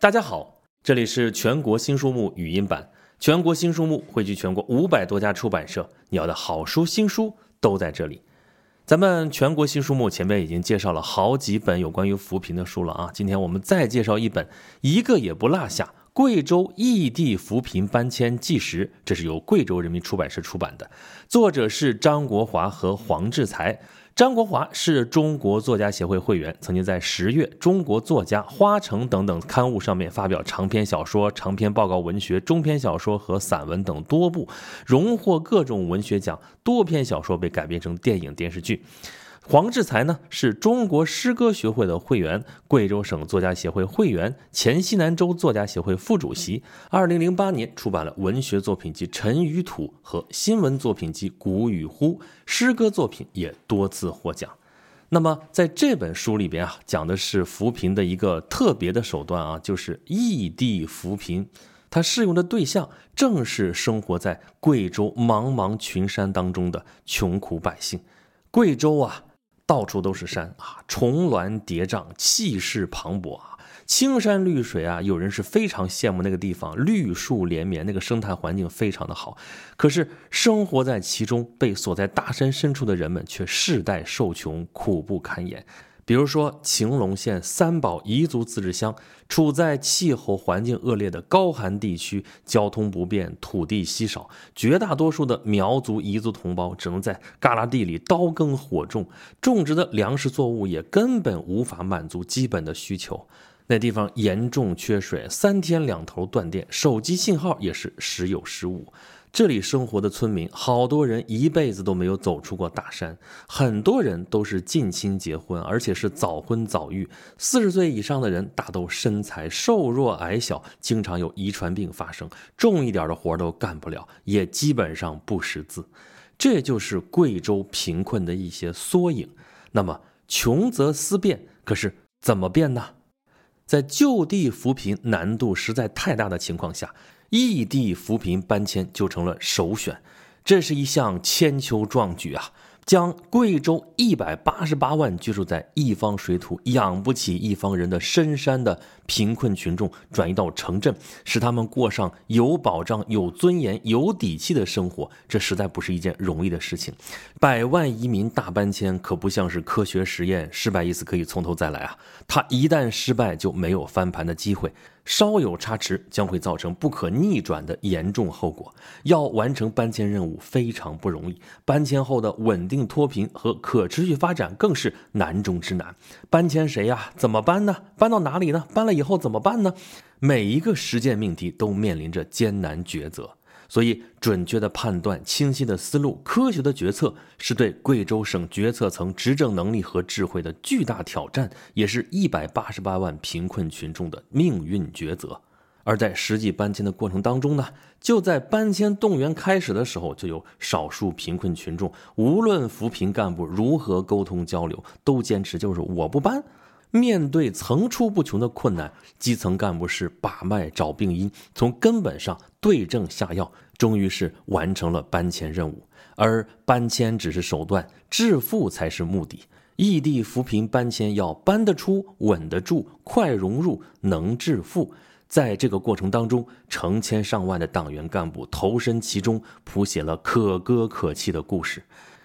大家好，这里是全国新书目语音版。全国新书目汇聚全国五百多家出版社，你要的好书、新书都在这里。咱们全国新书目前面已经介绍了好几本有关于扶贫的书了啊，今天我们再介绍一本，一个也不落下。贵州异地扶贫搬迁纪实，这是由贵州人民出版社出版的，作者是张国华和黄志才。张国华是中国作家协会会员，曾经在十月《中国作家》《花城》等等刊物上面发表长篇小说、长篇报告文学、中篇小说和散文等多部，荣获各种文学奖，多篇小说被改编成电影、电视剧。黄志才呢是中国诗歌学会的会员，贵州省作家协会会员，前西南州作家协会副主席。二零零八年出版了文学作品集《尘与土》和新闻作品集《谷与呼》，诗歌作品也多次获奖。那么在这本书里边啊，讲的是扶贫的一个特别的手段啊，就是异地扶贫。它适用的对象正是生活在贵州茫茫群山当中的穷苦百姓。贵州啊。到处都是山啊，重峦叠嶂，气势磅礴啊，青山绿水啊，有人是非常羡慕那个地方，绿树连绵，那个生态环境非常的好。可是生活在其中，被锁在大山深处的人们却世代受穷，苦不堪言。比如说，晴隆县三宝彝族自治乡处在气候环境恶劣的高寒地区，交通不便，土地稀少，绝大多数的苗族彝族同胞只能在旮旯地里刀耕火种，种植的粮食作物也根本无法满足基本的需求。那地方严重缺水，三天两头断电，手机信号也是时有时无。这里生活的村民，好多人一辈子都没有走出过大山，很多人都是近亲结婚，而且是早婚早育。四十岁以上的人大都身材瘦弱矮小，经常有遗传病发生，重一点的活都干不了，也基本上不识字。这就是贵州贫困的一些缩影。那么，穷则思变，可是怎么变呢？在就地扶贫难度实在太大的情况下。异地扶贫搬迁就成了首选，这是一项千秋壮举啊！将贵州一百八十八万居住在一方水土养不起一方人的深山的贫困群众转移到城镇，使他们过上有保障、有尊严、有底气的生活，这实在不是一件容易的事情。百万移民大搬迁可不像是科学实验，失败一次可以从头再来啊！它一旦失败，就没有翻盘的机会。稍有差池，将会造成不可逆转的严重后果。要完成搬迁任务非常不容易，搬迁后的稳定脱贫和可持续发展更是难中之难。搬迁谁呀？怎么搬呢？搬到哪里呢？搬了以后怎么办呢？每一个实践命题都面临着艰难抉择。所以，准确的判断、清晰的思路、科学的决策，是对贵州省决策层执政能力和智慧的巨大挑战，也是一百八十八万贫困群众的命运抉择。而在实际搬迁的过程当中呢，就在搬迁动员开始的时候，就有少数贫困群众，无论扶贫干部如何沟通交流，都坚持就是我不搬。面对层出不穷的困难，基层干部是把脉找病因，从根本上对症下药，终于是完成了搬迁任务。而搬迁只是手段，致富才是目的。异地扶贫搬迁要搬得出、稳得住、快融入、能致富。在这个过程当中，成千上万的党员干部投身其中，谱写了可歌可泣的故事。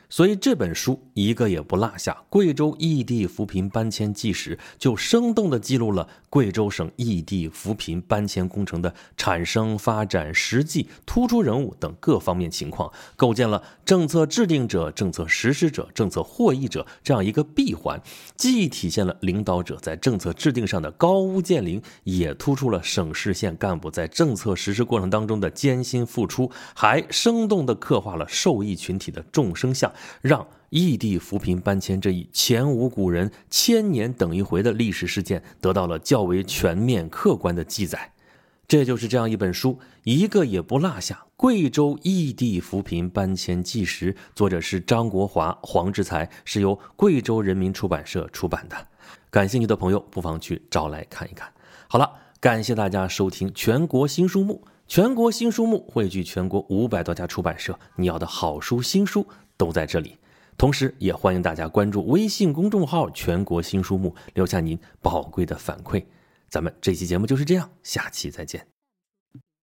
所以这本书一个也不落下，贵州异地扶贫搬迁纪实就生动地记录了贵州省异地扶贫搬迁工程的产生、发展、实际、突出人物等各方面情况，构建了政策制定者、政策实施者、政策获益者这样一个闭环，既体现了领导者在政策制定上的高屋建瓴，也突出了省市县干部在政策实施过程当中的艰辛付出，还生动地刻画了受益群体的众生相。让异地扶贫搬迁这一前无古人、千年等一回的历史事件得到了较为全面、客观的记载。这就是这样一本书，一个也不落下。贵州异地扶贫搬迁纪实，作者是张国华、黄志才，是由贵州人民出版社出版的。感兴趣的朋友不妨去找来看一看。好了，感谢大家收听全国新书目。全国新书目汇聚全国五百多家出版社，你要的好书、新书。都在这里，同时也欢迎大家关注微信公众号“全国新书目”，留下您宝贵的反馈。咱们这期节目就是这样，下期再见。